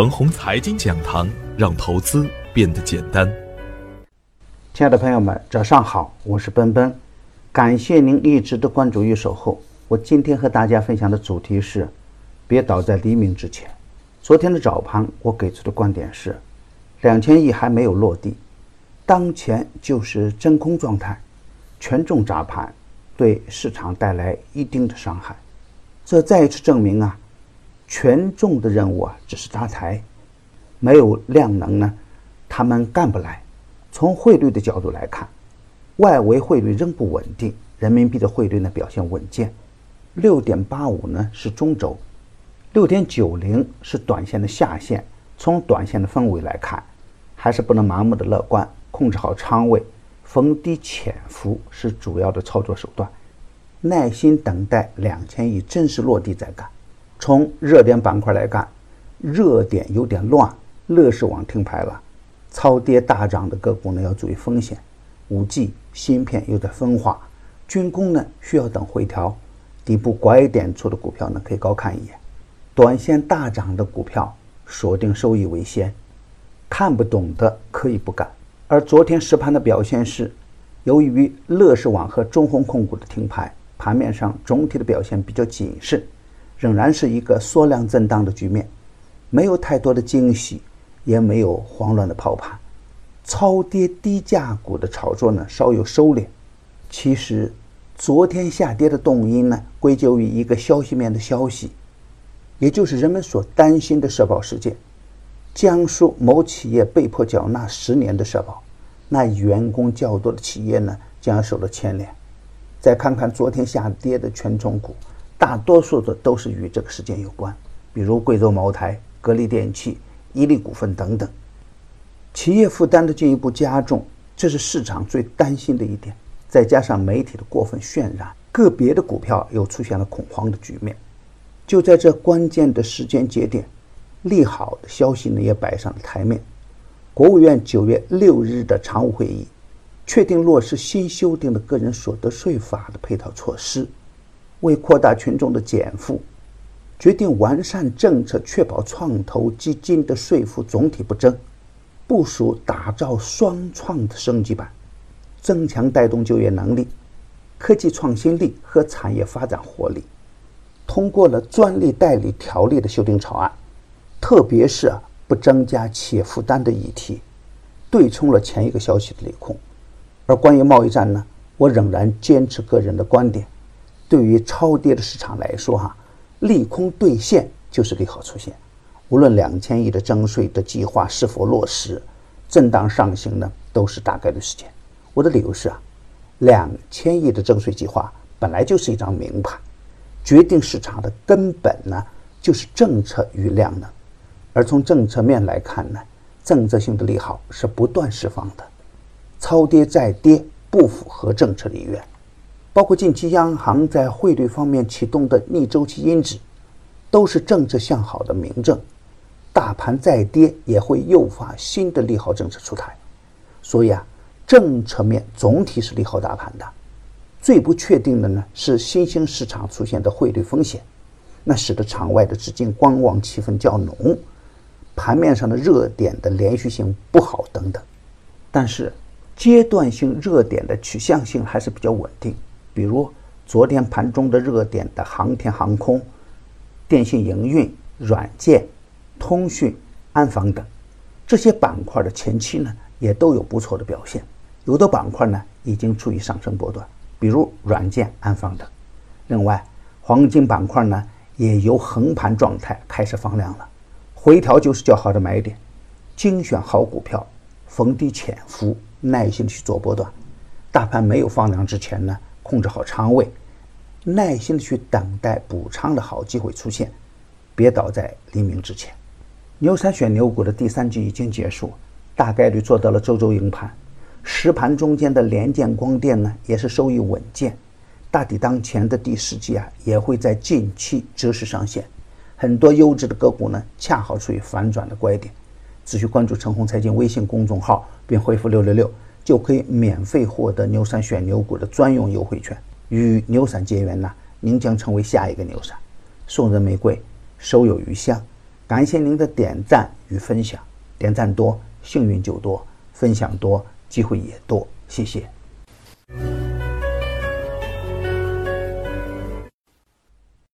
恒宏财经讲堂，让投资变得简单。亲爱的朋友们，早上好，我是奔奔，感谢您一直的关注与守候。我今天和大家分享的主题是：别倒在黎明之前。昨天的早盘，我给出的观点是，两千亿还没有落地，当前就是真空状态，权重砸盘，对市场带来一定的伤害。这再一次证明啊。权重的任务啊，只是搭台，没有量能呢，他们干不来。从汇率的角度来看，外围汇率仍不稳定，人民币的汇率呢表现稳健。六点八五呢是中轴，六点九零是短线的下限。从短线的氛围来看，还是不能盲目的乐观，控制好仓位，逢低潜伏是主要的操作手段。耐心等待两千亿正式落地再干。从热点板块来看，热点有点乱，乐视网停牌了，超跌大涨的个股呢要注意风险。五 G 芯片有点分化，军工呢需要等回调，底部拐点处的股票呢可以高看一眼。短线大涨的股票锁定收益为先，看不懂的可以不干。而昨天实盘的表现是，由于乐视网和中宏控股的停牌，盘面上总体的表现比较谨慎。仍然是一个缩量震荡的局面，没有太多的惊喜，也没有慌乱的抛盘，超跌低价股的炒作呢稍有收敛。其实，昨天下跌的动因呢归咎于一个消息面的消息，也就是人们所担心的社保事件。江苏某企业被迫缴纳十年的社保，那员工较多的企业呢将受到牵连。再看看昨天下跌的权重股。大多数的都是与这个事件有关，比如贵州茅台、格力电器、伊利股份等等。企业负担的进一步加重，这是市场最担心的一点。再加上媒体的过分渲染，个别的股票又出现了恐慌的局面。就在这关键的时间节点，利好的消息呢也摆上了台面。国务院九月六日的常务会议，确定落实新修订的个人所得税法的配套措施。为扩大群众的减负，决定完善政策，确保创投基金的税负总体不增，部署打造双创的升级版，增强带动就业能力、科技创新力和产业发展活力。通过了专利代理条例的修订草案，特别是不增加企业负担的议题，对冲了前一个消息的利空。而关于贸易战呢，我仍然坚持个人的观点。对于超跌的市场来说，哈，利空兑现就是利好出现。无论两千亿的征税的计划是否落实，震荡上行呢，都是大概率事件。我的理由是啊，两千亿的征税计划本来就是一张明牌，决定市场的根本呢，就是政策与量能。而从政策面来看呢，政策性的利好是不断释放的，超跌再跌不符合政策的意愿。包括近期央行在汇率方面启动的逆周期因子，都是政策向好的明证。大盘再跌也会诱发新的利好政策出台，所以啊，政策面总体是利好大盘的。最不确定的呢是新兴市场出现的汇率风险，那使得场外的资金观望气氛较浓，盘面上的热点的连续性不好等等。但是阶段性热点的取向性还是比较稳定。比如昨天盘中的热点的航天航空、电信营运、软件、通讯、安防等这些板块的前期呢，也都有不错的表现。有的板块呢已经处于上升波段，比如软件、安防等。另外，黄金板块呢也由横盘状态开始放量了，回调就是较好的买点。精选好股票，逢低潜伏，耐心去做波段。大盘没有放量之前呢？控制好仓位，耐心的去等待补仓的好机会出现，别倒在黎明之前。牛三选牛股的第三季已经结束，大概率做到了周周赢盘。实盘中间的联建光电呢，也是收益稳健。大抵当前的第四季啊，也会在近期择时上线。很多优质的个股呢，恰好处于反转的拐点。只需关注陈红财经微信公众号，并回复六六六。就可以免费获得牛散选牛股的专用优惠券，与牛散结缘呢，您将成为下一个牛散。送人玫瑰，手有余香。感谢您的点赞与分享，点赞多幸运就多，分享多机会也多，谢谢。